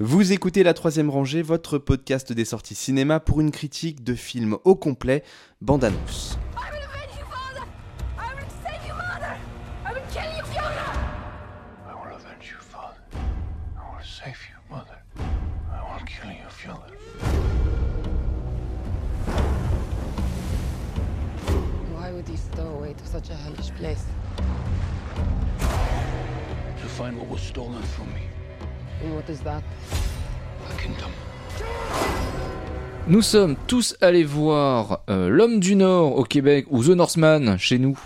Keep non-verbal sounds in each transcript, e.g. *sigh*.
Vous écoutez La Troisième Rangée, votre podcast des sorties cinéma pour une critique de film au complet. Why would stow away to such a hellish place? To find what was stolen from me. And what is that? A kingdom. Nous sommes tous allés voir euh, L'Homme du Nord au Québec ou The Northman chez nous.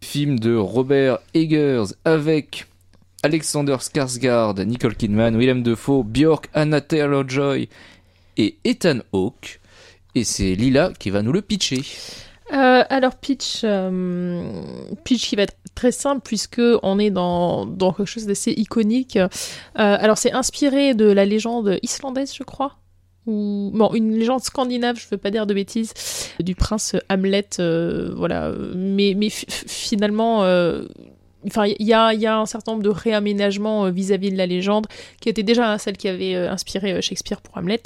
Film de Robert Eggers avec Alexander Skarsgård, Nicole Kidman, Willem Dafoe, Björk, Anna Taylor-Joy et Ethan Hawke. Et c'est Lila qui va nous le pitcher. Euh, alors pitch, euh, pitch qui va être très simple puisque on est dans, dans quelque chose d'assez iconique. Euh, alors c'est inspiré de la légende islandaise, je crois. Ou bon, une légende scandinave, je veux pas dire de bêtises, du prince Hamlet, euh, voilà. Mais mais fi- finalement, euh, enfin il y a y a un certain nombre de réaménagements euh, vis-à-vis de la légende qui était déjà celle qui avait inspiré Shakespeare pour Hamlet,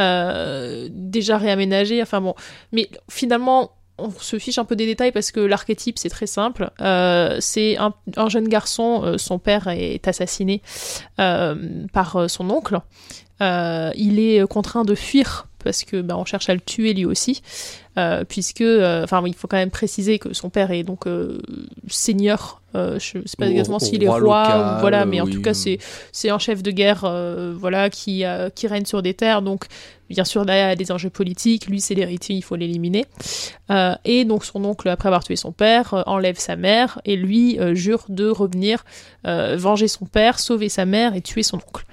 euh, déjà réaménagée. Enfin bon, mais finalement on se fiche un peu des détails parce que l'archétype c'est très simple. Euh, c'est un, un jeune garçon, euh, son père est assassiné euh, par son oncle. Il est contraint de fuir parce que bah, on cherche à le tuer lui aussi, euh, puisque, euh, enfin, il faut quand même préciser que son père est donc euh, seigneur. Je sais pas exactement s'il est roi roi, local, ou voilà, mais en tout cas c'est c'est un chef de guerre, voilà, qui qui règne sur des terres. Donc bien sûr là il y a des enjeux politiques. Lui c'est l'héritier, il faut l'éliminer. Et donc son oncle, après avoir tué son père, enlève sa mère et lui jure de revenir venger son père, sauver sa mère et tuer son oncle.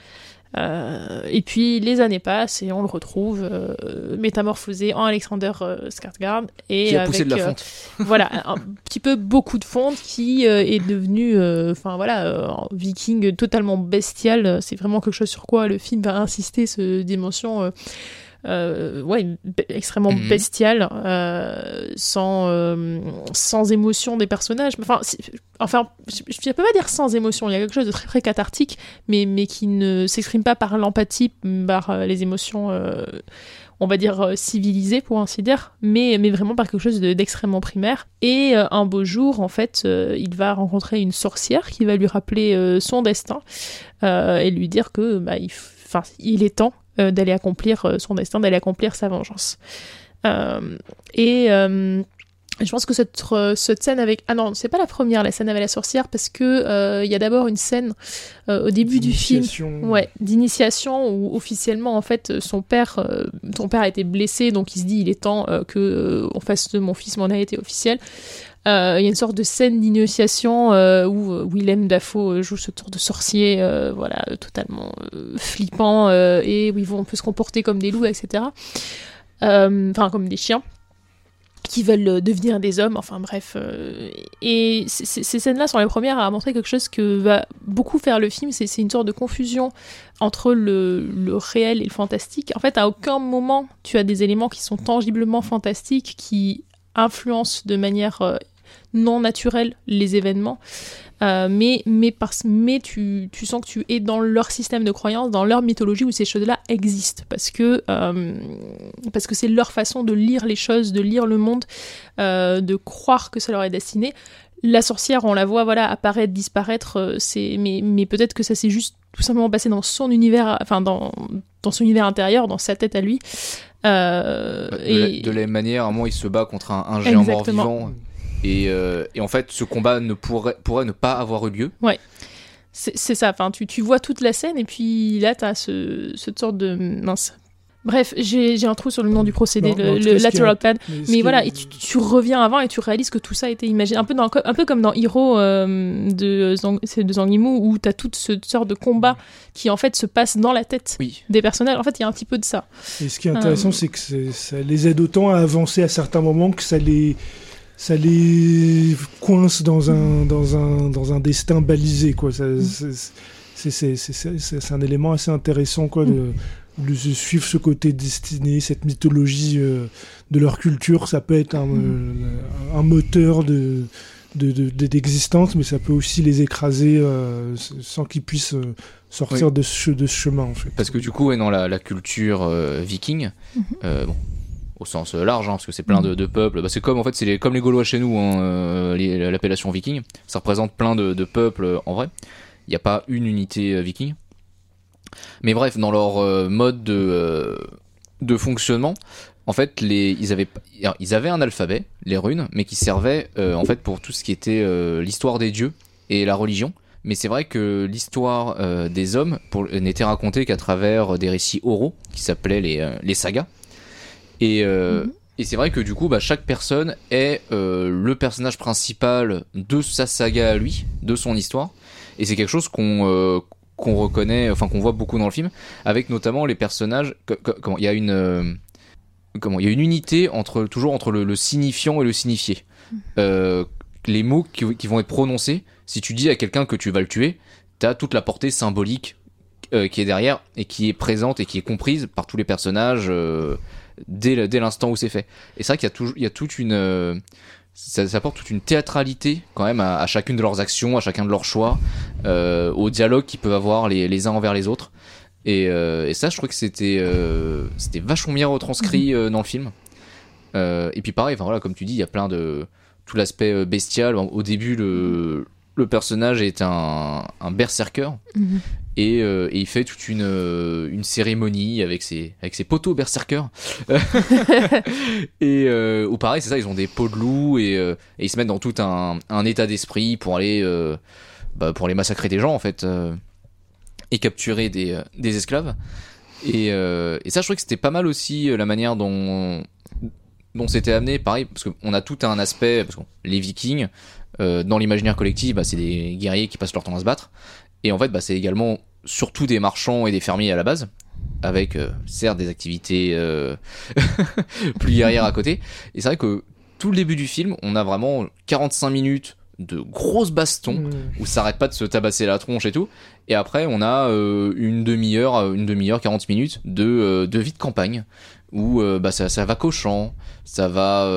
Euh, et puis les années passent et on le retrouve euh, métamorphosé en Alexander euh, Skarsgård et Qui a avec poussé de la fonte. *laughs* voilà un petit peu beaucoup de fonte qui est devenu enfin voilà viking totalement bestial c'est vraiment quelque chose sur quoi le film va insister ce dimension euh, ouais, extrêmement Mhm. bestiale, euh, sans, euh, sans émotion des personnages. Enfin, si- enfin je ne peux pas dire sans émotion, il y a quelque chose de très très cathartique, mais, mais qui ne s'exprime pas par l'empathie, par euh, les émotions, on va dire, civilisées, pour ainsi dire, mais, mais vraiment par quelque chose de- d'extrêmement primaire. Et un beau jour, en fait, il va rencontrer une sorcière qui va lui rappeler son destin et lui dire que bah, il, il est temps d'aller accomplir euh, son destin, d'aller accomplir sa vengeance. Euh, et euh, je pense que cette, euh, cette scène avec... Ah non, c'est pas la première, la scène avec la sorcière, parce que euh, il y a d'abord une scène euh, au début du film D'initiation. ouais, d'initiation où officiellement en fait son père, euh, ton père a été blessé, donc il se dit il est temps que on fasse de mon fils mon héritier officiel. Euh, Il y a une sorte de scène d'initiation euh, où Willem Dafoe joue ce tour de sorcier, euh, voilà, totalement flippant et où ils vont on peut se comporter comme des loups, etc. Enfin, comme des chiens qui veulent euh, devenir des hommes, enfin bref. euh, et ces scènes-là sont les premières à montrer quelque chose que va beaucoup faire le film, c'est une sorte de confusion entre le, le réel et le fantastique. En fait, à aucun moment tu as des éléments qui sont tangiblement fantastiques, qui influencent de manière euh, non naturelle les événements. Euh, mais mais, parce, mais tu, tu sens que tu es dans leur système de croyance, dans leur mythologie où ces choses-là existent. Parce que euh, parce que c'est leur façon de lire les choses, de lire le monde, euh, de croire que ça leur est destiné. La sorcière, on la voit voilà apparaître, disparaître, c'est mais, mais peut-être que ça s'est juste tout simplement passé dans son univers, enfin dans, dans son univers intérieur, dans sa tête à lui. Euh, De, et- la, de la même manière, à un moment, il se bat contre un, un géant mort-vivant. Et, euh, et en fait, ce combat ne pourrait, pourrait ne pas avoir eu lieu. C'est c'est ça, enfin, tu, tu vois toute la scène et puis là, t'as ce, cette sorte de... Mince. Bref, j'ai un trou sur le nom du procédé, Non, le, le lateral plan. Mais, voilà, et tu, tu reviens avant et tu réalises que tout ça a été imaginé. Un peu, dans, un peu comme dans Hero euh, de, Zang, de Zhang Yimou, où t'as toute cette sorte de combat qui en fait se passe dans la tête Oui. des personnages. En fait, il y a un petit peu de ça. Et ce qui est intéressant, Euh, c'est que ça les aide autant à avancer à certains moments que ça les, ça les coince dans un, dans un, dans un destin balisé. Quoi. Ça- c'est- c'est- c'est- c'est- c'est c'est- c'est un élément assez intéressant quoi, de, de suivre ce côté destiné, cette mythologie euh, de leur culture. Ça peut être un, euh, un moteur de de- de- de- d'existence, mais ça peut aussi les écraser euh, sans qu'ils puissent euh, sortir de, ce, de ce chemin en fait. Parce que du coup, ouais, dans la, la culture euh, viking, euh, bon, au sens large, hein, parce que c'est plein de, de peuples, bah, c'est comme en fait, c'est les, comme les Gaulois chez nous, hein, euh, l'appellation viking. Ça représente plein de, de peuples euh, en vrai. Il n'y a pas une unité euh, viking. Mais bref, dans leur euh, mode de, euh, de fonctionnement, en fait, les, ils, avaient, ils avaient un alphabet, les runes, mais qui servait euh, en fait pour tout ce qui était euh, l'histoire des dieux et la religion. Mais c'est vrai que l'histoire euh, des hommes n'était racontée qu'à travers des récits oraux qui s'appelaient les, euh, les sagas. Et, euh, et c'est vrai que du coup, bah, chaque personne est euh, le personnage principal de sa saga à lui, de son histoire. Et c'est quelque chose qu'on euh, reconnaît, enfin qu'on voit beaucoup dans le film, avec notamment les personnages. que- que- comment il y a une euh, comment il y a une unité entre toujours entre le, le signifiant et le signifié. Euh, les mots qui, qui vont être prononcés, si tu dis à quelqu'un que tu vas le tuer, t'as toute la portée symbolique qui est derrière et qui est présente et qui est comprise par tous les personnages euh, dès, l'instant où c'est fait. Et c'est vrai qu'il y a toujours, il y a toute une, euh, ça, ça apporte toute une théâtralité quand même à, à chacune de leurs actions, à chacun de leurs choix, euh, au dialogue qu'ils peuvent avoir les, les uns envers les autres. Et, euh, et ça, je trouve que c'était, euh, c'était vachement bien retranscrit euh, dans le film. Et puis pareil, enfin voilà, comme tu dis, il y a plein de tout l'aspect bestial. Au début, le, le personnage est un, un berserker Mhm. Et, euh, et il fait toute une, euh, une cérémonie avec ses, avec ses poteaux berserkers. *laughs* et euh, ou pareil, c'est ça, ils ont des peaux de loup et, euh, et ils se mettent dans tout un, un état d'esprit pour aller bah, pour aller massacrer des gens en fait et capturer des, des esclaves. Et, et ça, je trouvais que c'était pas mal aussi la manière dont dont c'était amené, pareil, parce qu'on a tout un aspect, parce que les Vikings, dans l'imaginaire collectif, bah, c'est des guerriers qui passent leur temps à se battre, et en fait, bah, c'est également surtout des marchands et des fermiers à la base, avec euh, certes des activités euh, *laughs* plus guerrières à côté. Et c'est vrai que tout le début du film, on a vraiment 45 minutes de grosses bastons Mm. où ça arrête pas de se tabasser la tronche et tout. Et après, on a euh, une demi-heure, une demi-heure, 40 minutes de, de vie de campagne où bah, ça, ça va champ, ça va.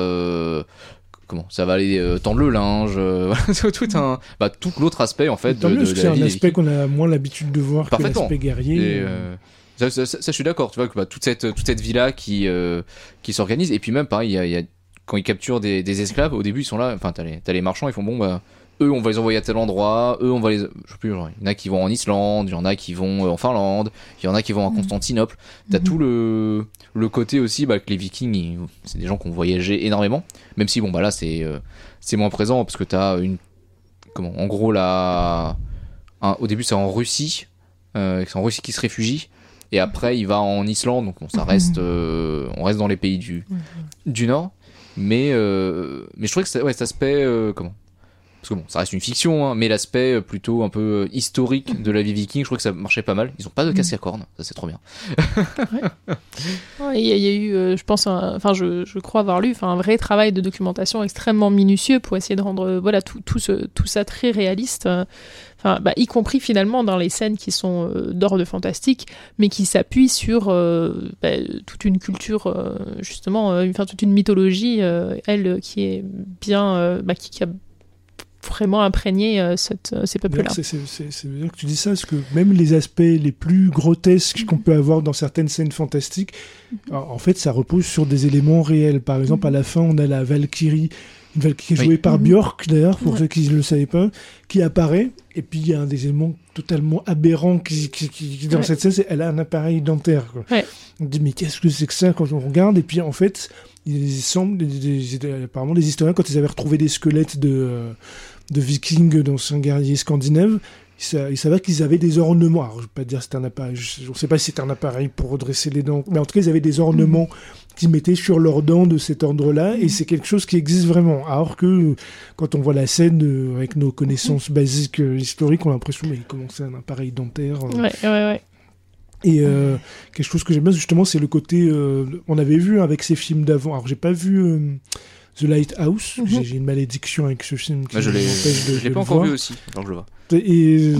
Euh, comment Ça va aller euh, tendre le linge, euh, *laughs* tout un. Bah, tout l'autre aspect en fait. De, de- c'est vie un aspect qu'on a moins l'habitude de voir que Parfaitement. l'aspect guerrier. Et, euh, ça, ça- ça, ça, je suis d'accord, tu vois, que bah, toute cette, toute cette vie-là qui, euh, qui s'organise, et puis même, pareil, il y a, il y a- quand ils capturent des, des esclaves, au début, ils sont là, enfin, t'as les, t'as les marchands, ils font bon, bah, eux, on va les envoyer à tel endroit, eux, on va les. Je sais plus, genre, il y en a qui vont en Islande, il y en a qui vont euh, en Finlande, il y en a qui vont à Constantinople. T'as tout le, le côté aussi, bah, que les Vikings, c'est des gens qui ont voyagé énormément, même si, bon, bah là, c'est, euh, c'est moins présent, parce que t'as une. Comment En gros, là. un- au début, c'est en Russie, euh, c'est en Russie qui se réfugie. Et après, il va en Islande, donc bon, ça reste, euh, on reste dans les pays du, du Nord. Mais, mais je trouvais que ouais, cet aspect, comment Parce que bon, ça reste une fiction, hein, mais l'aspect euh, plutôt un peu euh, historique de la vie viking, je crois que ça marchait pas mal. Ils ont pas de casque à cornes, ça c'est trop bien. *laughs* Ouais, Il y, a- il y a eu, euh, je pense, enfin, je, je crois avoir lu, un vrai travail de documentation extrêmement minutieux pour essayer de rendre, voilà, tout, tout, ce, tout ça très réaliste. Enfin, bah, y compris finalement dans les scènes qui sont euh, d'ordre fantastique, mais qui s'appuient sur euh, bah, toute une culture, euh, justement, enfin toute une mythologie, elle, qui est bien, bah, qui, qui a vraiment imprégné euh, cette, euh, ces peuples-là. C'est- bien que tu dis ça, parce que même les aspects les plus grotesques qu'on peut avoir dans certaines scènes fantastiques, Mhm. en en fait, ça repose sur des éléments réels. Par exemple, à la fin, on a la Valkyrie, une Valkyrie Oui. jouée par Mhm. Björk, d'ailleurs, pour Ouais. ceux qui ne le savaient pas, qui apparaît, et puis il y a un des éléments totalement aberrants qui, qui- qui- qui- dans Ouais. cette scène, c'est elle a un appareil dentaire. quoi. Ouais. On dit, mais qu'est-ce que c'est que ça quand on regarde? Et puis en fait, il semble, des- des- des- apparemment, les historiens, quand ils avaient retrouvé des squelettes de, euh, de vikings d'anciens guerriers scandinaves, ils sa- ils savaient qu'ils avaient des ornements. Alors, je ne vais pas dire c'était un appareil, je ne sais pas si c'était un appareil pour redresser les dents, mais en tout cas, ils avaient des ornements qu'ils mettaient sur leurs dents de cet ordre-là, et c'est quelque chose qui existe vraiment. Alors que quand on voit la scène euh, avec nos connaissances basiques euh, historiques, on a l'impression, mais comment c'est un appareil dentaire euh, Ouais, ouais, ouais. et euh, quelque chose que j'aime bien, justement, c'est le côté. on avait vu avec ces films d'avant. Alors, j'ai pas vu The Lighthouse. Mhm. J'ai j'ai une malédiction avec ce film qui Moi, je l'ai, m'empêche de- je l'ai pas le encore voir. vu aussi, alors je le vois. Et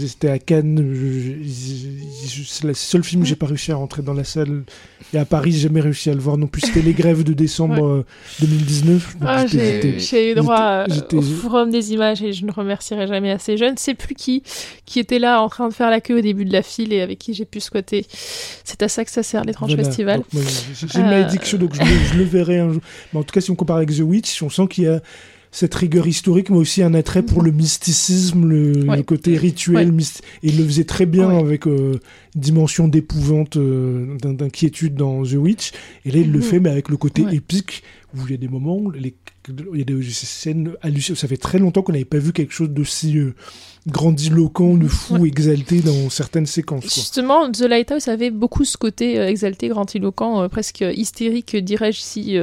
j'étais à Cannes. je- je- je- C'est le seul film que j'ai pas réussi à rentrer dans la salle. Et à Paris, j'ai jamais réussi à le voir non plus. C'était les grèves de décembre euh, 2019. Donc Ah, j'ai eu droit euh, au forum des images et je ne remercierai jamais assez jeune. C'est plus qui qui était là en train de faire la queue au début de la file et avec qui j'ai pu squatter. C'est à ça que ça sert l'étrange Voilà. festival. J'ai Euh, addiction, donc je le, je le verrai un jour. Mais en tout cas, si on compare avec The Witch, on sent qu'il y a cette rigueur historique, mais aussi un attrait pour le mysticisme, le, Ouais. le côté rituel. Ouais. Et il le faisait très bien Ouais. avec euh, dimension d'épouvante, euh, d'in- d'inquiétude dans The Witch. Et là, il le Mhm. fait, mais avec le côté épique, où il y a des moments, où les, il y a des scènes hallucinantes. Ça fait très longtemps qu'on n'avait pas vu quelque chose d'aussi euh, grandiloquent, de fou, Ouais. exalté dans certaines séquences. quoi. Justement, The Lighthouse avait beaucoup ce côté euh, exalté, grandiloquent, euh, presque hystérique, dirais-je, si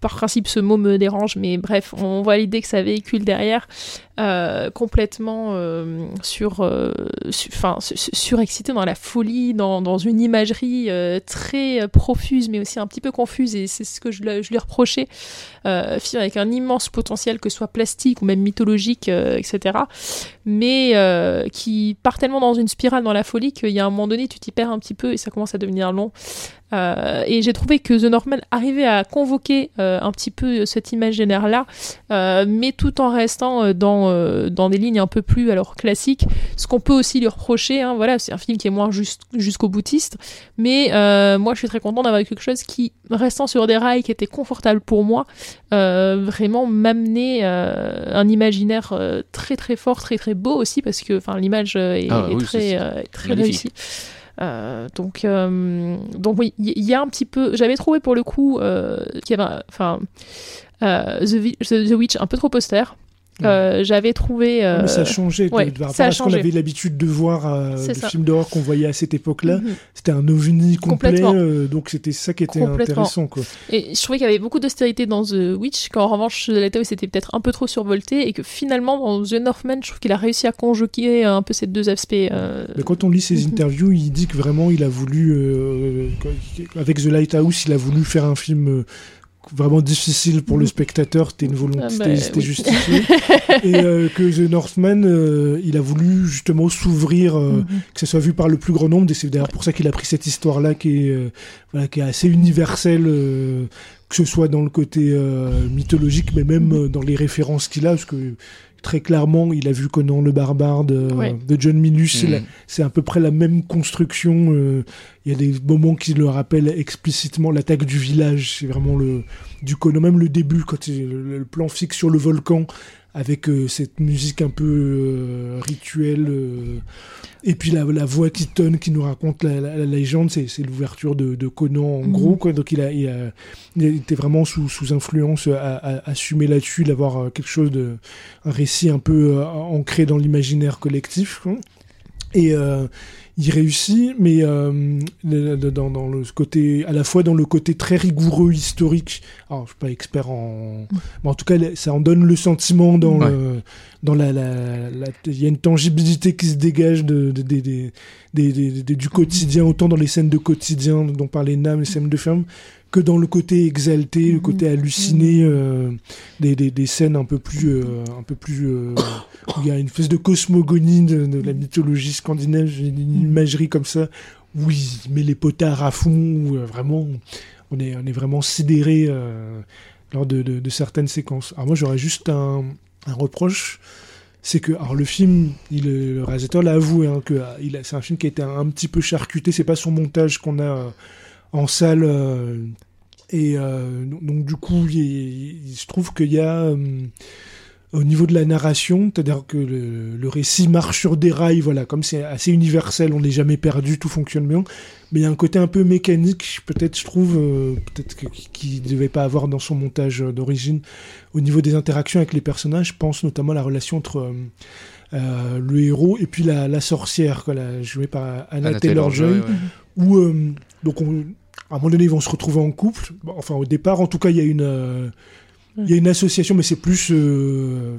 par principe ce mot me dérange, mais bref, on voit l'idée que ça véhicule derrière, euh, complètement euh, sur, euh, surexcité dans la folie, dans, dans une imagerie très profuse, mais aussi un petit peu confuse, et c'est ce que je, je lui reprochais. Film avec un immense potentiel, que ce soit plastique ou même mythologique, etc mais qui part tellement dans une spirale dans la folie qu'il y a un moment donné, tu t'y perds un petit peu et ça commence à devenir long. Euh, et j'ai trouvé que The Northman arrivait à convoquer euh, un petit peu cet imaginaire-là, euh, mais tout en restant dans, dans des lignes un peu plus alors classiques. Ce qu'on peut aussi lui reprocher, hein, voilà, c'est un film qui est moins juste, jusqu'au boutiste, mais moi je suis très content d'avoir quelque chose qui, restant sur des rails, qui était confortable pour moi, vraiment m'amener euh, un imaginaire très très fort, très très beau aussi, parce que l'image est, Ah est oui, très, très réussie. Euh, donc, euh, donc oui, il y, a un petit peu. J'avais trouvé pour le coup euh, qu'il y avait, enfin, The- The Witch un peu trop austère. Euh, J'avais trouvé. euh, Mais ça a changé de- ouais, de- par ça rapport a à ce qu'on avait l'habitude de voir euh, ça. films d'horreur qu'on voyait à cette époque-là. mhm. C'était un ovni complet, Complètement. euh, donc c'était ça qui était intéressant. Quoi. Et je trouvais qu'il y avait beaucoup d'austérité dans The Witch, qu'en revanche, The Lighthouse c'était peut-être un peu trop survolté, et que finalement, dans The Northman, je trouve qu'il a réussi à conjuguer un peu ces deux aspects. euh, Mais quand on lit ses Mhm. interviews, il dit que vraiment il a voulu, euh, avec The Lighthouse, il a voulu faire un film euh, vraiment difficile pour le Mhm. spectateur, c'était une volonté, Ah bah, c'était oui. justifié. *laughs* et euh, que The Northman, euh, il a voulu justement s'ouvrir, euh, mhm. que ça soit vu par le plus grand nombre, et c'est d'ailleurs pour ça qu'il a pris cette histoire-là qui est, voilà, qui est assez universelle, que ce soit dans le côté mythologique, mais même Mhm. euh, dans les références qu'il a, parce que très clairement, il a vu Conan le barbare de, Ouais. de John Milius, c'est la- Mm. c'est à peu près la même construction. euh, Il y a des moments qui le rappellent explicitement l'attaque du village. C'est vraiment le du Conan, même le début, quand c'est le, le plan fixe sur le volcan, avec euh, cette musique un peu euh, rituelle. euh, et puis la, la voix qui tonne, qui nous raconte la, la- la légende, c'est l'ouverture de, de Conan en Mhm. gros. Quoi. Donc il, a, il, a- il était vraiment sous, sous influence à, à assumer là-dessus, d'avoir quelque chose de. un récit un peu ancré dans l'imaginaire collectif. quoi. Et il réussit, mais euh, dans, dans le côté, à la fois dans le côté très rigoureux historique. Alors, je suis pas expert en, mais en tout cas, ça en donne le sentiment dans Ouais. le, dans la, la, la- il y a une tangibilité qui se dégage de, de- des- des- du quotidien, autant dans les scènes de quotidien dont parlait Nam, les scènes de ferme, que dans le côté exalté, le côté halluciné euh, des, des, des scènes un peu plus, euh, un peu plus, euh, où il y a une espèce de cosmogonie de, de la mythologie scandinave, une imagerie comme ça, où il met les potards à fond, où vraiment, on est, on est vraiment sidéré lors de, de, de certaines séquences. Alors moi, j'aurais juste un, un reproche, c'est que, alors le film, il, le réalisateur l'a avoué, hein, que c'est un film qui a été un, un petit peu charcuté, c'est pas son montage qu'on a en salle. euh, et euh, donc, du coup, il, il se trouve qu'il y a euh, au niveau de la narration, c'est-à-dire que le, le récit marche sur des rails, voilà, comme c'est assez universel, on n'est jamais perdu, tout fonctionne bien. Mais il y a un côté un peu mécanique, peut-être, je trouve, euh, peut-être qu'il ne devait pas avoir dans son montage d'origine. Au niveau des interactions avec les personnages, je pense notamment à la relation entre euh, euh, le héros et puis la, la sorcière, quoi, la- jouée par Anna, Anna Taylor-Joy ouais. où donc on- à un moment donné ils vont se retrouver en couple. Bon, enfin au départ en tout cas il y a une euh, il y a une association mais c'est plus euh,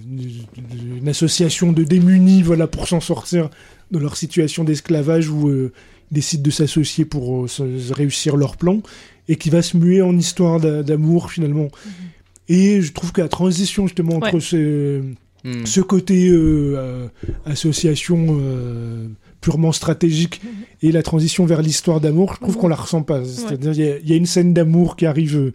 une, association de démunis voilà pour s'en sortir de leur situation d'esclavage où euh, ils décident de s'associer pour euh, réussir leur plan et qui va se muer en histoire d'a- d'amour finalement. Et je trouve que la transition justement entre Ouais. ce ce côté euh, euh, association euh, purement stratégique et la transition vers l'histoire d'amour, je trouve Mhm. qu'on la ressent pas. C'est-à-dire, il y a- il y, a une scène d'amour qui arrive euh,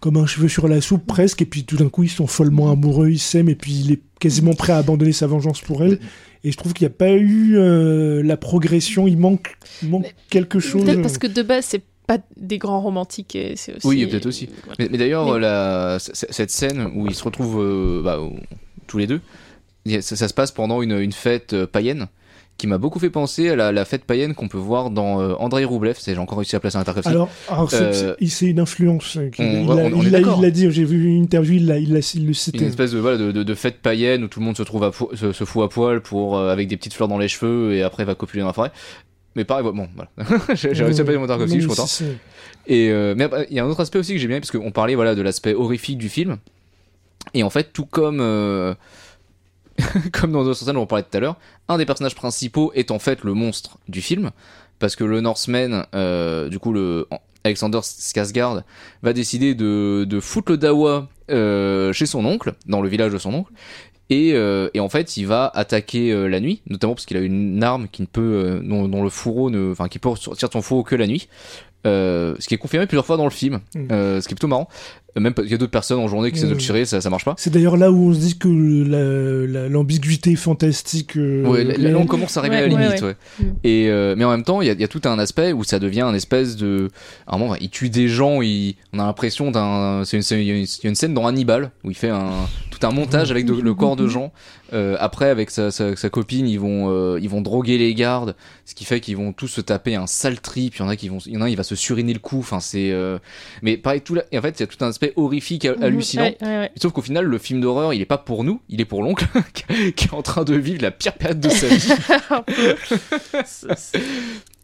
comme un cheveu sur la soupe presque, et puis tout d'un coup, ils sont follement amoureux, ils s'aiment, et puis il est quasiment prêt à abandonner sa vengeance pour elle. Et je trouve qu'il n'y a pas eu euh, la progression, il manque, il manque Mais- quelque chose. Peut-être parce que de base, c'est pas des grands romantiques. et c'est aussi... Oui, peut-être aussi. Mais, mais d'ailleurs, Mais- la- cette scène où ils se retrouvent euh, bah, tous les deux, ça, ça se passe pendant une, une fête païenne qui m'a beaucoup fait penser à la, la fête païenne qu'on peut voir dans euh, Andrei Roublev. C'est- J'ai encore réussi à placer un intercapsule. Alors, alors c'est- Euh, c'est une influence. euh, on- il on- il il dit, j'ai vu une interview, il l'a il le une citait. espèce de, voilà, de, de- de fête païenne où tout le monde se trouve à se, se fout à poil pour, euh, avec des petites fleurs dans les cheveux et après va copuler dans la forêt. Mais pareil, bon, voilà. *laughs* j'ai réussi à placer mon intercapsule, je suis content. Et euh, mais il y a un autre aspect aussi que j'ai bien, parce qu'on parlait voilà de l'aspect horrifique du film. Et en fait, tout comme *laughs* comme dans d'autres scènes dont on parlait tout à l'heure, un des personnages principaux est en fait le monstre du film, parce que le Northman, euh, du coup le Alexander Skarsgård, va décider de, de foutre le dawa euh, chez son oncle, dans le village de son oncle. Et, euh, et en fait, il va attaquer la nuit, notamment parce qu'il a une arme qui ne peut, dont, dont le fourreau ne, enfin, qui peut sortir son fourreau que la nuit. Ce qui est confirmé plusieurs fois dans le film, Mm. ce qui est plutôt marrant. Même il y a d'autres personnes en journée qui essaient de le tirer, ça, ça marche pas. C'est d'ailleurs là où on se dit que la- la- l'ambiguïté fantastique. euh, Ouais, là, on commence à arriver Ouais, à la limite. ouais. Ouais. Et euh, mais en même temps, il y y a tout un aspect où ça devient un espèce de. À un moment, il tue des gens. Il, on a l'impression d'un. C'est une, c'est- il y a une- il y a une scène dans Hannibal où il fait un tout un montage avec de- le corps de gens. Euh, après, avec sa, sa, sa copine, ils vont euh, ils vont droguer les gardes, ce qui fait qu'ils vont tous se taper un sale trip. Il y en a qui vont, il y en a il va se suriner le cou. Enfin, c'est. euh, Mais pareil, tout là. Et en fait, il y a tout un aspect horrifique, Mhm, hallucinant. ouais, ouais, ouais. Sauf qu'au final, le film d'horreur, il est pas pour nous, il est pour l'oncle *laughs* qui est en train de vivre la pire période de sa vie. *laughs*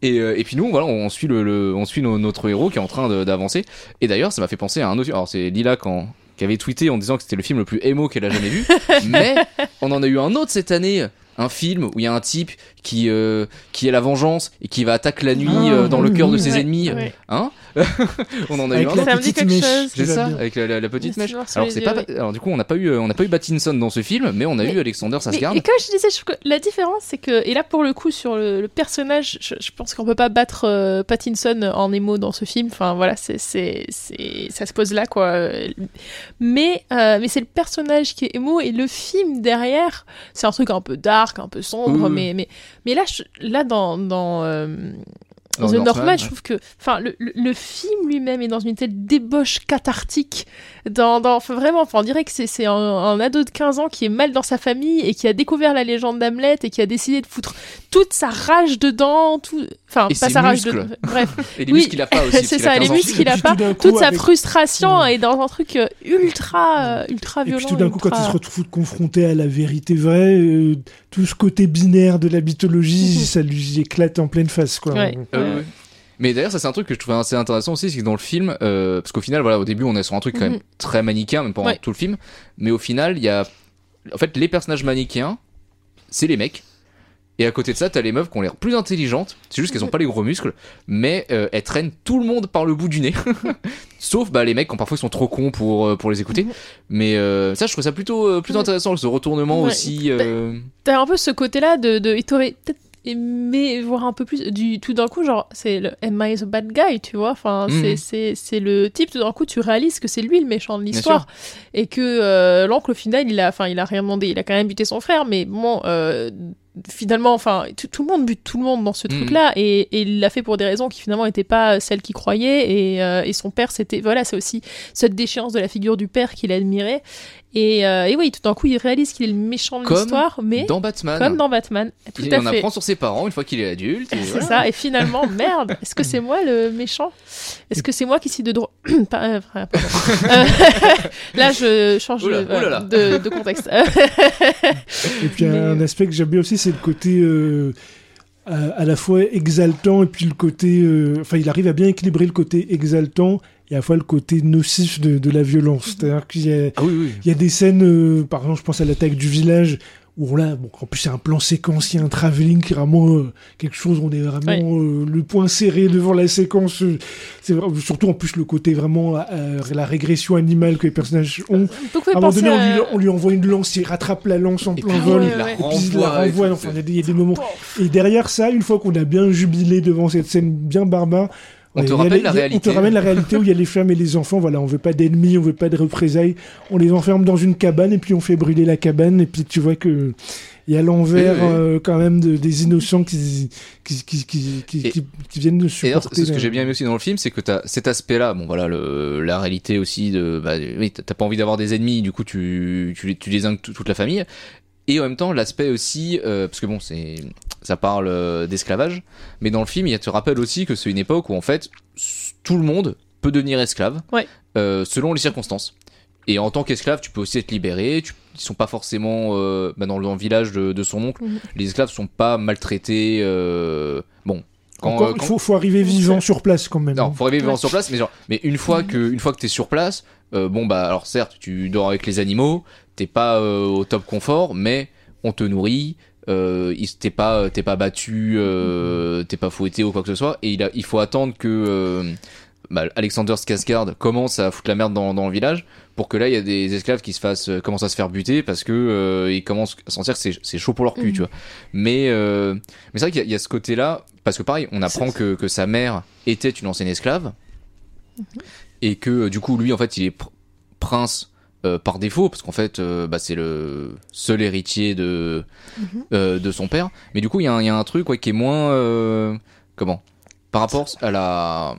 Et, euh, et puis nous, voilà, on suit le, le- on suit no- notre héros qui est en train d'avancer. Et d'ailleurs, ça m'a fait penser à un autre. Alors c'est Lila quand qui avait tweeté en disant que c'était le film le plus émo qu'elle a jamais vu. *laughs* Mais on en a eu un autre cette année. Un film où il y a un type qui euh, qui est la vengeance et qui va attaquer la nuit Ah, euh, dans le cœur de ses Ouais, ennemis, ouais. hein *laughs* On en a eu Avec un la autre. Ça me dit petite quelque mèche. chose. C'est ça, bien. avec la, la- la petite mèche. Alors c'est pas, oui. alors du coup on n'a pas eu, on n'a pas eu Pattinson dans ce film, mais on a Mais- eu Alexander Mais- Skarsgård. et comme je disais, je trouve que la différence, c'est que, et là pour le coup, sur le, le personnage, je, je pense qu'on peut pas battre euh, Pattinson en émo dans ce film. Enfin voilà, c'est, c'est, c'est, ça se pose là quoi. Euh, Mais, euh, mais c'est le personnage qui est émo et le film derrière, c'est un truc un peu dark, un peu sombre, mais, mais, mais là, je- là dans, dans euh, Dans The Northman, Northman, ouais. je trouve que, enfin, le, le, le film lui-même est dans une telle débauche cathartique. Dans, dans, vraiment, enfin, on dirait que c'est, c'est un, un ado de 15 ans qui est mal dans sa famille et qui a découvert la légende d'Hamlet et qui a décidé de foutre toute sa rage dedans, tout, enfin, Et pas sa rage dedans. Bref, *laughs* Et les Oui, muscles qu'il a pas aussi. *laughs* c'est ça, les 15 ans. muscles qu'il a pas, tout toute sa frustration Mm. est dans un truc euh, ultra, euh, ultra Et violent. puis tout d'un coup, quand il se retrouve confronté à la vérité vraie, euh, tout ce côté binaire de la mythologie, Mhm. ça lui éclate en pleine face. Quoi. Ouais. Euh, Ouais. ouais. Mais d'ailleurs, ça c'est un truc que je trouvais assez intéressant aussi, c'est que dans le film, euh, parce qu'au final, voilà, au début, on est sur un truc quand même Mhm. très manichéen, même pendant Ouais. tout le film, mais au final, il y a, en fait, les personnages manichéens, c'est les mecs. Et à côté de ça, t'as les meufs qui ont l'air plus intelligentes. C'est juste qu'elles ont pas les gros muscles, mais euh, elles traînent tout le monde par le bout du nez. *laughs* Sauf bah, les mecs qui parfois ils sont trop cons pour, euh, pour les écouter. Mais euh, ça, je trouve ça plutôt, plutôt intéressant, ce retournement Ouais. aussi. euh, T'as un peu ce côté-là de, de peut-être aimé voir un peu plus du tout d'un coup genre c'est le Am I the bad guy tu vois enfin Mhm. c'est c'est c'est le type tout d'un coup tu réalises que c'est lui le méchant de l'histoire et que euh, l'oncle au final il a enfin il a rien demandé il a quand même buté son frère mais bon euh, finalement enfin tout, le monde bute tout le monde dans ce Mhm. truc là et, et il l'a fait pour des raisons qui finalement n'étaient pas celles qu'il croyait et, euh, et son père c'était voilà c'est aussi cette déchéance de la figure du père qu'il admirait et, euh, et oui tout d'un coup il réalise qu'il est le méchant de l'histoire mais dans Batman. comme dans Batman, tout il à en fait. apprend sur ses parents une fois qu'il est adulte. et C'est voilà. ça, et finalement, *laughs* merde, est-ce que c'est moi le méchant? Est-ce que c'est moi qui suis de droit *clears throat* Pas- euh, *laughs* *laughs* Là, je change Oula, de, oulala. de, de contexte. Et puis Mais- un aspect que j'aime bien aussi, c'est le côté euh, à, à la fois exaltant et puis le côté. euh, Enfin, il arrive à bien équilibrer le côté exaltant et à la fois le côté nocif de, de la violence. C'est-à-dire qu'il y a, Ah oui, oui. il y a des scènes, euh, par exemple, je pense à l'attaque du village où là, bon, en plus c'est un plan séquence, il y a un travelling qui est vraiment euh, quelque chose, on est vraiment euh, le point serré devant la séquence. euh, c'est surtout en plus le côté vraiment euh, la régression animale que les personnages ont. Beaucoup À fait un moment donné, on lui, à- on lui envoie une lance, il rattrape la lance en Et plein puis, vol. ouais, il la ouais. Et puis il la renvoie. enfin, il y, a des moments. Et derrière ça, une fois qu'on a bien jubilé devant cette scène bien barbare, On te les- la a- On réalité. te ramène la réalité où il y a les femmes et les enfants. Voilà, on veut pas d'ennemis, on veut pas de représailles. On les enferme dans une cabane et puis on fait brûler la cabane. Et puis tu vois que il y a l'envers Oui, oui. euh, quand même de- des innocents qui qui qui qui, Et- qui- viennent de Et supporter. c'est ce que j'ai bien aimé aussi dans le film, c'est que t'as cet aspect-là, bon voilà, le, la réalité aussi de, bah, oui, t'as pas envie d'avoir des ennemis, du coup tu, tu, tu désingues tout- toute la famille, et en même temps l'aspect aussi, euh, parce que bon, c'est, ça parle euh, d'esclavage, mais dans le film, il te rappelle aussi que c'est une époque où en fait tout le monde peut devenir esclave, Ouais. euh, selon les circonstances. Et en tant qu'esclave, tu peux aussi être libéré. Tu, ils sont pas forcément bah, dans, le, dans le village de, de son oncle. Mhm. Les esclaves sont pas maltraités. bon, quand, Encore, euh, il quand- faut, faut arriver vivant sur place quand même. non, faut arriver vivant sur place, mais genre, mais une fois que, une fois que t'es sur place, euh, bon bah, alors certes, tu dors avec les animaux, t'es pas euh, au top confort, mais on te nourrit, euh, il- t'es pas, t'es pas battu, euh, t'es pas fouetté ou quoi que ce soit, et il, a, il faut attendre que euh, bah, Alexander Skarsgård commence à foutre la merde dans, dans le village pour que là il y a des esclaves qui se fassent euh, commencent à se faire buter parce que euh, ils commencent à sentir que c'est c'est chaud pour leur cul Mhm. tu vois. Mais euh, mais c'est vrai qu'il y, y a ce côté là parce que pareil on apprend que, que sa mère était une ancienne esclave et que euh, du coup lui en fait il est pr- prince euh, par défaut parce qu'en fait euh, bah, c'est le seul héritier de euh, de son père. Mais du coup il y, a un- il y a un truc ouais, qui est moins euh, comment? Par rapport à la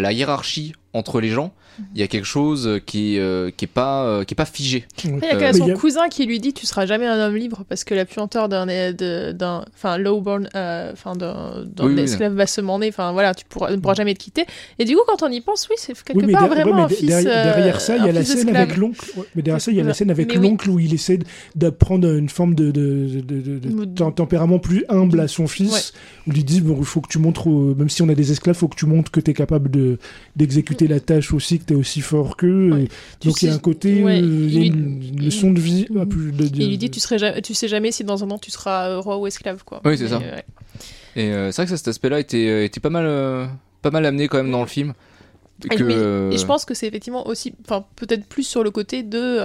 la hiérarchie entre les gens il y a quelque chose qui euh, qui est pas euh, qui est pas figé. Il y a quand Euh, même mais son a- cousin qui lui dit tu seras jamais un homme libre parce que la puanteur d'un de- d'un enfin lowborn euh, enfin d'un d'un Oui, oui, esclave va se mander enfin voilà tu pourras ne pourras jamais te quitter. Et du coup quand on y pense oui c'est quelque Oui, part vraiment ouais, un fils derrière, euh, ça, il y a la scène avec l'oncle. mais derrière ça, il y a la scène avec l'oncle où il essaie d'apprendre une forme de, de, de, de- de Ou de- tem- tempérament plus humble à son fils, Ouais. où il lui dit bon, il faut que tu montres, même si on a des esclaves, il faut que tu montres que tu es capable de d'exécuter la tâche aussi, que tu es aussi fort qu'eux. Ouais. Donc il y a un côté, ouais, euh, il y a il- une, une leçon de vie. il- ah, plus de, de- il lui dit tu serais tu sais jamais si dans un an tu seras euh, roi ou esclave quoi Oui, c'est ça. ouais. et euh, c'est vrai que ça, cet aspect là était euh, était pas mal euh, pas mal amené quand même dans le film Et, mais- euh, et je pense que c'est effectivement aussi, enfin peut-être plus sur le côté de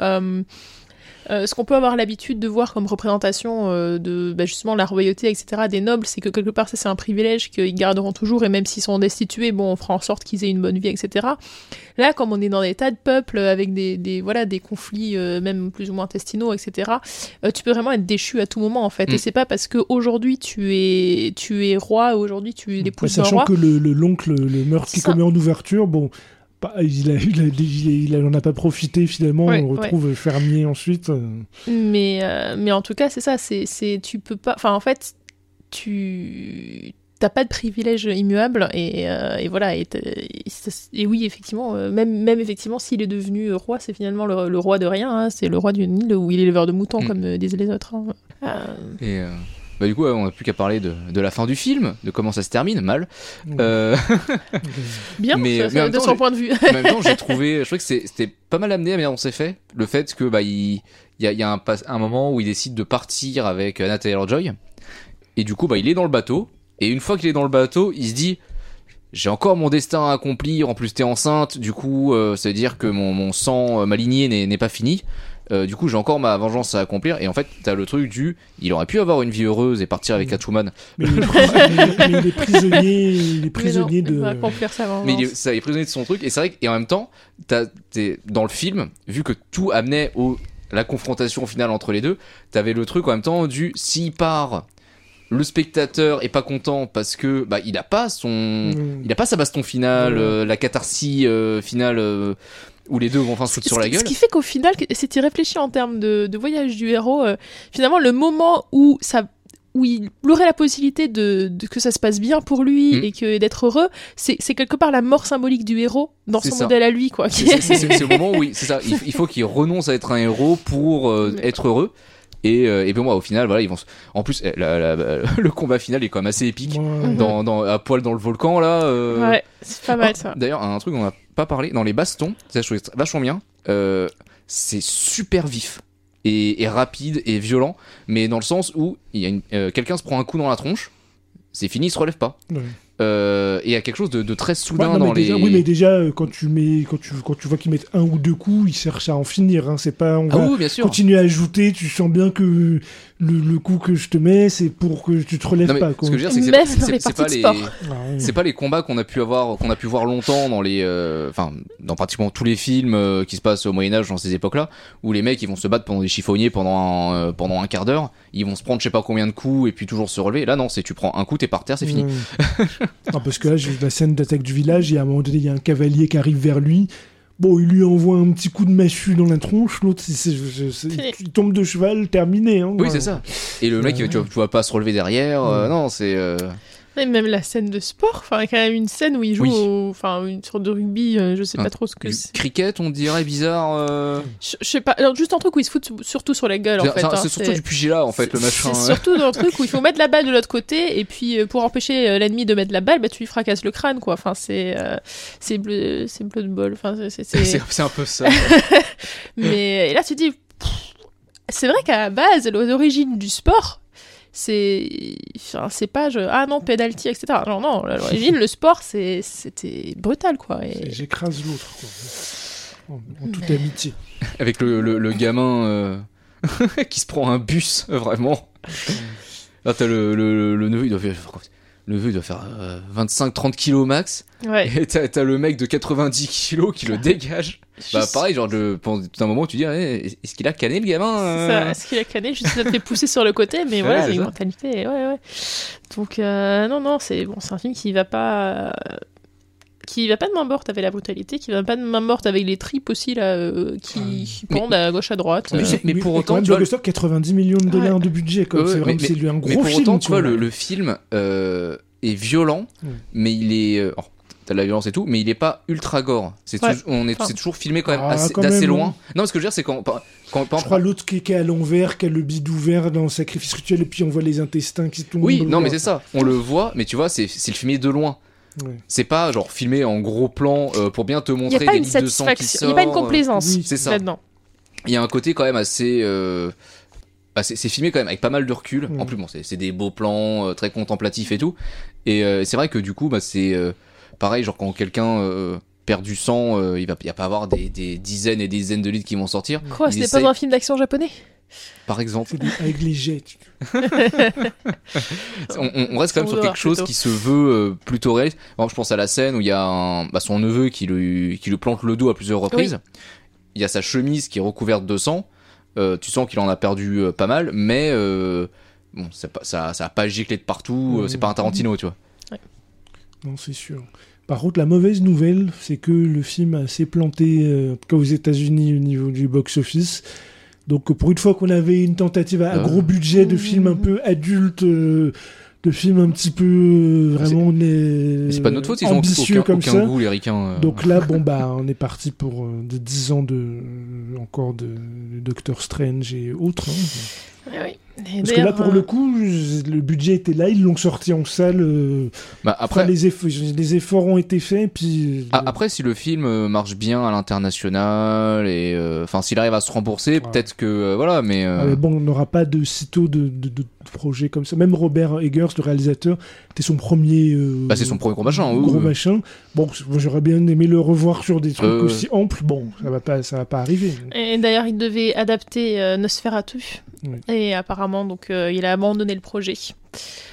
euh, ce qu'on peut avoir l'habitude de voir comme représentation euh, de bah, justement la royauté, etc., des nobles, c'est que quelque part ça c'est un privilège qu'ils garderont toujours et même s'ils sont destitués, bon, on fera en sorte qu'ils aient une bonne vie, etc. Là, comme on est dans des tas de peuples avec des, des voilà des conflits euh, même plus ou moins intestinaux, etc. euh, tu peux vraiment être déchu à tout moment en fait. Mm. Et c'est pas parce que aujourd'hui tu es tu es roi, aujourd'hui tu es Ouais, l'épouse d'un sachant roi. que le le- l'oncle, le, meurtre qu'il Ça. commet en ouverture, bon. Pas- il, a, il, a- il, a- il en a pas profité finalement. Ouais, on retrouve fermier ensuite. euh. Mais, euh, mais en tout cas, c'est ça, c'est, c'est, tu peux pas. Enfin, en fait, tu t'as pas de privilège immuable et, euh, et voilà. Et, oui, effectivement, euh, même, même effectivement, s'il est devenu roi, c'est finalement le, le roi de rien. hein, c'est le roi d'une île où il est éleveur de moutons, Mm. comme disaient les autres. hein. Euh, et euh, bah du coup on n'a plus qu'à parler de, de la fin du film de comment ça se termine mal. Euh, *laughs* bien, Mais- ça- mais de temps, son point de vue. en même temps j'ai *laughs* trouvé je trouvais que c'était pas mal amené mais on s'est fait le fait que bah il il y a, il y a un, un moment où il décide de partir avec Anna Taylor Joy et du coup bah il est dans le bateau. Et une fois qu'il est dans le bateau il se dit j'ai encore mon destin à accomplir. En plus t'es enceinte. Du coup euh, ça veut dire que mon, mon sang euh, ma lignée n'est n'est pas finie Euh, du coup j'ai encore ma vengeance à accomplir et en fait t'as le truc du il aurait pu avoir une vie heureuse et partir avec Catwoman Mais il est prisonnier, *laughs* mais il est prisonnier, il est Mais non, prisonnier il de. va accomplir sa vengeance. Mais il est, ça, il est prisonnier de son truc. Et c'est vrai que, et en même temps, t'as, t'es, dans le film, vu que tout amenait au, la confrontation finale entre les deux, t'avais le truc en même temps du s'il part, le spectateur est pas content parce que bah il a pas son, Mm. il a pas sa baston finale, Ouais. euh, la catharsis euh, finale euh, où les deux vont enfin se foutre sur la gueule. Ce qui fait qu'au final, c'est y réfléchir en termes de, de voyage du héros. euh, finalement, le moment où ça où il aurait la possibilité de, de- que ça se passe bien pour lui Mm. et que d'être heureux, c'est quelque part la mort symbolique du héros dans son ça. modèle à lui, quoi. C'est, au *laughs* moment où il, ça, il, il faut qu'il renonce à être un héros pour euh, Ouais. être heureux. Et, euh, et puis moi, au final, voilà, ils vont. se- En plus, eh, la- la- *laughs* le combat final est quand même assez épique. Ouais. dans, dans, à poil dans le volcan là. euh. Ouais, c'est pas mal Oh, ça. D'ailleurs, un truc dont on n'a pas parlé, dans les bastons, ça je trouvais vachement bien, euh, c'est super vif. et, et rapide et violent, mais dans le sens où il y a une- euh, quelqu'un se prend un coup dans la tronche, c'est fini, il se relève pas. Ouais. Euh, et il y a quelque chose de, de très Ouais, soudain non, dans déjà, les. Oui, mais déjà, euh, quand tu, mets, quand, tu, quand tu vois qu'ils mettent un ou deux coups, ils cherchent à en finir. Hein. C'est pas, on Ah va oui, bien sûr. continuer à ajouter. Tu sens bien que le, le coup que je te mets, c'est pour que tu te relèves Non, pas. ce Quoi. que je veux dire, c'est que c'est pas- les c'est pas. Ah. C'est pas les combats qu'on a pu avoir, qu'on a pu voir longtemps dans les, euh, enfin, dans pratiquement tous les films euh, qui se passent au Moyen Âge dans ces époques-là, où les mecs ils vont se battre pendant des chiffonniers pendant un, euh, pendant un quart d'heure, ils vont se prendre je sais pas combien de coups et puis toujours se relever. Là non, c'est tu prends un coup, t'es par terre, c'est fini. Non, parce que là, j'ai la scène d'attaque du village, et à un moment donné, il y a un cavalier qui arrive vers lui. Bon, il lui envoie un petit coup de massue dans la tronche, l'autre, c'est- c'est- c'est- Fini. il tombe de cheval, terminé. Hein, Oui, c'est ça. Et le mec, Ouais. tu, vois- tu vois pas se relever derrière. euh, non, c'est. euh, Et même la scène de sport, enfin, quand même une scène où il joue Oui. au- enfin, une sorte de rugby, euh, je sais pas trop ce que c'est. cricket, on dirait bizarre. euh, Je, je sais pas, alors juste un truc où il se fout surtout sur la gueule en c'est fait. hein, c'est surtout du pugilat en fait, le machin. C'est surtout dans le truc où il faut *laughs* mettre la balle de l'autre côté et puis euh, pour empêcher l'ennemi de mettre la balle, bah tu lui fracasses le crâne quoi. Enfin c'est c'est bleu c'est bleu de bol. Enfin c'est- un peu ça. *laughs* mais et là tu te dis c'est vrai qu'à la base l'origine du sport c'est enfin, c'est pas je... ah non penalty etc. Non non à l'origine le sport c'est c'était brutal quoi. Et... J'écrase l'autre. quoi. En, en toute amitié. Avec le, le, le gamin euh, *laughs* qui se prend un bus, euh, vraiment. Là, t'as le, le, le neveu, il doit faire. Le neveu, il doit faire 25-30 kilos max. Ouais. Et t'as t'as le mec de 90 kilos qui le dégage. Bah, pareil, genre, de, pendant tout un moment, tu dis, eh, est-ce qu'il a canné le gamin C'est euh ça, est-ce qu'il a canné? Juste ça te fait pousser sur le côté, mais voilà, Ouais, c'est une ça. mentalité. Ouais, ouais. Donc, euh, non, non, c'est bon, c'est un film qui va pas. Qui va pas de main morte avec la brutalité, qui va pas de main morte avec les tripes aussi, là, euh, qui, qui Mais- pendent à gauche à droite. Mais euh. mais pour autant, quand même, tu vois- Blockbuster, 90 millions de dollars de budget. quoi. Ouais, c'est ouais, vraiment mais- c'est lui un Mais gros pour film. autant, tu vois, le, le film euh, est violent, Ouais. mais il est. euh, alors, T'as de la violence et tout, mais il est pas ultra gore. C'est Ouais. on est, Enfin. c'est toujours filmé quand même Ah, assez- quand d'assez même, loin. hein. Non, ce que je veux dire, c'est quand, quand, quand- Je crois l'autre qui, qui est à l'envers, qui a le bide ouvert dans le sacrifice rituel, et puis on voit les intestins qui tombent. Oui, non, mais c'est ça. On le voit, mais tu vois, c'est c'est filmé de loin. Ouais. C'est pas genre filmé en gros plan euh, pour bien te Il n'y montrer a pas des une lignes de sang qui satisfaction, il n'y a pas une sortent. complaisance Oui, c'est ça. Il y a un côté quand même assez. euh, bah, c'est c'est filmé quand même avec pas mal de recul. En plus, bon, c'est c'est des beaux plans euh, très contemplatifs et tout. Et euh, c'est vrai que du coup, bah, c'est euh, pareil, genre quand quelqu'un euh, perd du sang, euh, il va, il va pas avoir des, des dizaines et des dizaines de litres qui vont sortir. Quoi, ce n'est essaye- pas un film d'action japonais? Par exemple, avec les jets. *laughs* on, on- on reste quand même sur quelque chose plutôt. qui se veut euh, plutôt réaliste. Bon, je pense à la scène où il y a un, bah, son neveu qui lui, qui lui plante le dos à plusieurs reprises. Il y a sa chemise qui est recouverte de sang. Euh, tu sens qu'il en a perdu euh, pas mal, mais euh, bon, pas- ça, ça a pas giclé de partout. euh, Mhm. C'est pas un Tarantino, tu vois. Non, c'est sûr. Par contre, la mauvaise nouvelle, c'est que le film s'est planté, euh, en tout cas aux États-Unis, au niveau du box-office. Donc, euh, pour une fois qu'on avait une tentative à, à Ah. gros budget de film un peu adulte, euh, de film un petit peu euh, vraiment euh, Mais c'est pas de notre faute, ils ont ambitieux aucun, comme aucun ça. goût, les ricains. euh. Donc là, bon bah, on est parti pour euh, de 10 ans de euh, encore de, de Doctor Strange et autres. hein. Oui, oui. Parce que là, pour euh, le coup, le budget était là, ils l'ont sorti en salle. euh, Bah, après, les, eff- les efforts ont été faits, puis. Ah, après, si le film euh, marche bien à l'international et euh, enfin s'il arrive à se rembourser, peut-être que euh, voilà, mais euh, Ah, mais bon, on n'aura pas de sitôt de, de, de projets comme ça. Même Robert Eggers, le réalisateur, c'était son premier. euh, bah, c'est son premier gros machin. gros oui. machin. Bon, j'aurais bien aimé le revoir sur des trucs Euh. aussi amples. Bon, ça va pas, ça va pas arriver. Et d'ailleurs, il devait adapter euh, Nosferatu. Oui. Et apparemment, donc, euh, il a abandonné le projet.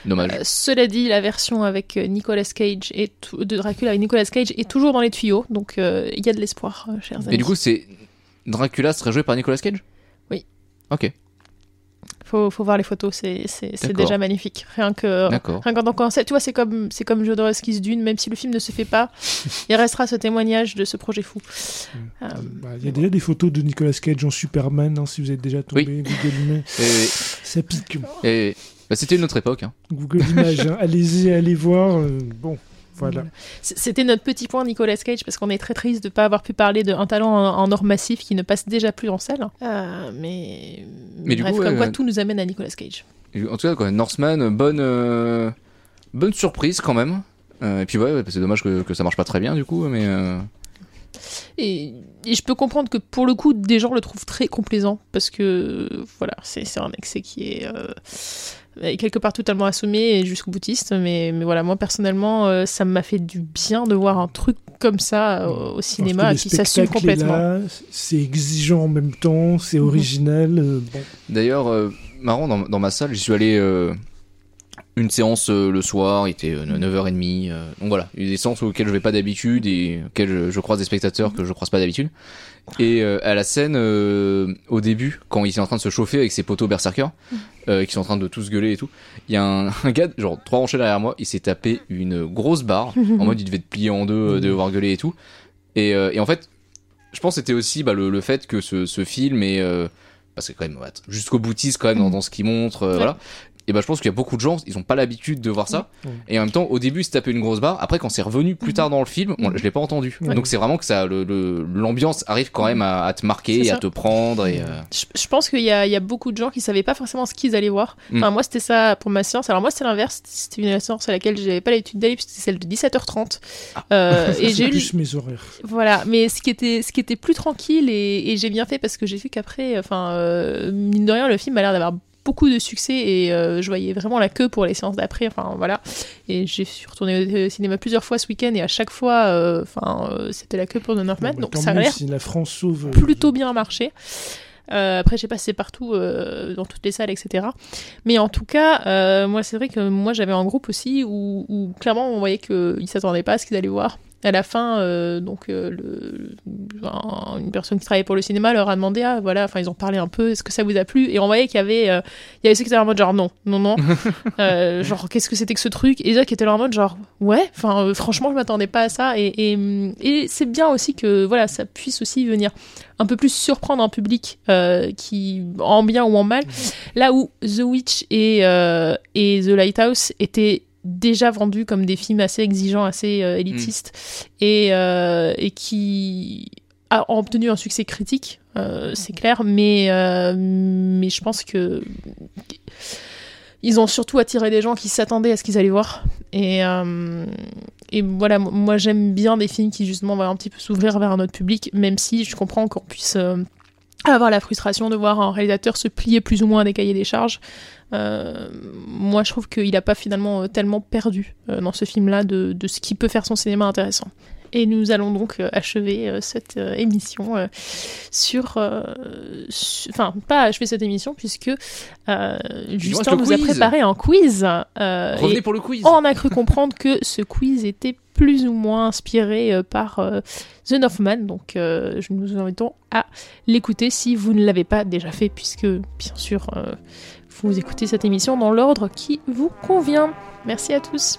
Dommage. Euh, cela dit, la version avec euh, Nicolas Cage et de Dracula avec Nicolas Cage est toujours dans les tuyaux, donc euh, il y a de l'espoir, chers amis. Et du coup, c'est Dracula serait joué par Nicolas Cage? Oui. Ok, faut, faut voir les photos, c'est c'est- c'est D'accord. déjà magnifique. Rien que rien qu'en tant que concept, tu vois, c'est comme c'est comme Jodorowsky's Dune, même si le film ne se fait pas, *laughs* il restera ce témoignage de ce projet fou. Euh, Bah, Il y a déjà des photos de Nicolas Cage en Superman, hein, si vous êtes déjà tombé. Google Images. *laughs* Et, Ça pique. et- bah, c'était une autre époque. Hein. Google Images, hein. allez-y, allez voir. euh, bon, voilà. C'était notre petit point Nicolas Cage parce qu'on est très triste de ne pas avoir pu parler d'un talent en, en or massif qui ne passe déjà plus en salle. Euh, mais Mais du bref, coup, comme ouais, quoi tout nous amène à Nicolas Cage. En tout cas, quoi, Northman, bonne, euh, bonne surprise quand même. Euh, et puis ouais, ouais, c'est dommage que, que ça marche pas très bien du coup, mais euh, Et, et je peux comprendre que pour le coup, des gens le trouvent très complaisant parce que voilà, c'est un excès qui est euh, est quelque part totalement assommé et jusqu'au boutiste. Mais, mais voilà, moi personnellement, euh, ça m'a fait du bien de voir un truc comme ça euh, au cinéma qui s'assume complètement. C'est exigeant en même temps, c'est Mhm. original. euh, bon. D'ailleurs, euh, marrant, dans, dans ma salle, j'y suis allé euh, une séance euh, le soir, il était euh, 9h30. euh, donc voilà, il y a des séances auxquelles je vais pas d'habitude et auxquelles je, je croise des spectateurs que je croise pas d'habitude. Et euh, à la scène, euh, au début, quand il est en train de se chauffer avec ses poteaux berserkers, euh, qui sont en train de tous gueuler et tout, il y a un, *laughs* un gars, genre trois rangées derrière moi, il s'est tapé une grosse barre, *laughs* en mode il devait être plié en deux, euh, de devoir gueuler et tout. Et, euh, et en fait, je pense que c'était aussi bah, le, le fait que ce, ce film est euh, bah, c'est quand même jusqu'au boutiste quand même dans, dans ce qu'il montre euh, Ouais. voilà et bah je pense qu'il y a beaucoup de gens ils ont pas l'habitude de voir ça et en même temps au début se tapait une grosse barre après quand c'est revenu plus tard dans le film on- je l'ai pas entendu donc c'est vraiment que ça le- le- l'ambiance arrive quand même à, à te marquer et à te prendre et euh, Je, je pense qu'il y a, il y a beaucoup de gens qui savaient pas forcément ce qu'ils allaient voir. Mm. Enfin, moi, c'était ça pour ma séance. Alors, moi, c'était l'inverse. C'était une séance à laquelle j'avais pas l'habitude d'aller, puisque c'était celle de 17h30. Euh, *laughs* et C'est j'ai eu plus mes horaires. Voilà, mais ce qui était, ce qui était plus tranquille et, et j'ai bien fait parce que j'ai vu qu'après, enfin, euh, mine de rien, le film a l'air d'avoir beaucoup de succès et euh, je voyais vraiment la queue pour les séances d'après, enfin voilà. Et j'ai suis retourné au cinéma plusieurs fois ce week-end et à chaque fois, euh, enfin, euh, c'était la queue pour The Northman, Bon, bah, donc ça a l'air si la France sauve. plutôt bien marché. Euh, après, j'ai passé partout, euh, dans toutes les salles, etc. Mais en tout cas, euh, moi, c'est vrai que moi, j'avais un groupe aussi où, où clairement, on voyait qu'ils s'attendaient pas à ce qu'ils allaient voir. À la fin, euh, donc, euh, le, un- une personne qui travaillait pour le cinéma leur a demandé, ah, voilà, enfin, ils ont parlé un peu, est-ce que ça vous a plu? Et on voyait qu'il y avait, euh, il y avait ceux qui étaient en mode genre, non, non, non. *laughs* Genre, qu'est-ce que c'était que ce truc? Et autres qui étaient en mode genre, ouais, enfin, franchement, je m'attendais pas à ça. Et, et, et c'est bien aussi que, voilà, ça puisse aussi venir un peu plus surprendre un public qui en bien ou en mal là où The Witch et, et The Lighthouse étaient déjà vendus comme des films assez exigeants assez euh, élitistes. Et, euh, et qui a obtenu un succès critique euh, c'est clair. Mais euh, mais je pense que ils ont surtout attiré des gens qui s'attendaient à ce qu'ils allaient voir. Et euh, et voilà, moi j'aime bien des films qui justement vont un petit peu s'ouvrir vers un autre public, même si je comprends qu'on puisse euh, avoir la frustration de voir un réalisateur se plier plus ou moins à des cahiers des charges. Euh, moi je trouve qu'il n'a pas finalement euh, tellement perdu euh, dans ce film-là de, de ce qui peut faire son cinéma intéressant. Et nous allons donc euh, achever euh, cette euh, émission sur... su- Enfin, pas achever cette émission puisque Justin nous a préparé un quiz. revenez et- pour le quiz on a cru comprendre que ce quiz était plus ou moins inspiré par euh, The Northman, donc euh, je nous invitons à l'écouter si vous ne l'avez pas déjà fait, puisque bien sûr euh, vous écoutez cette émission dans l'ordre qui vous convient. Merci à tous.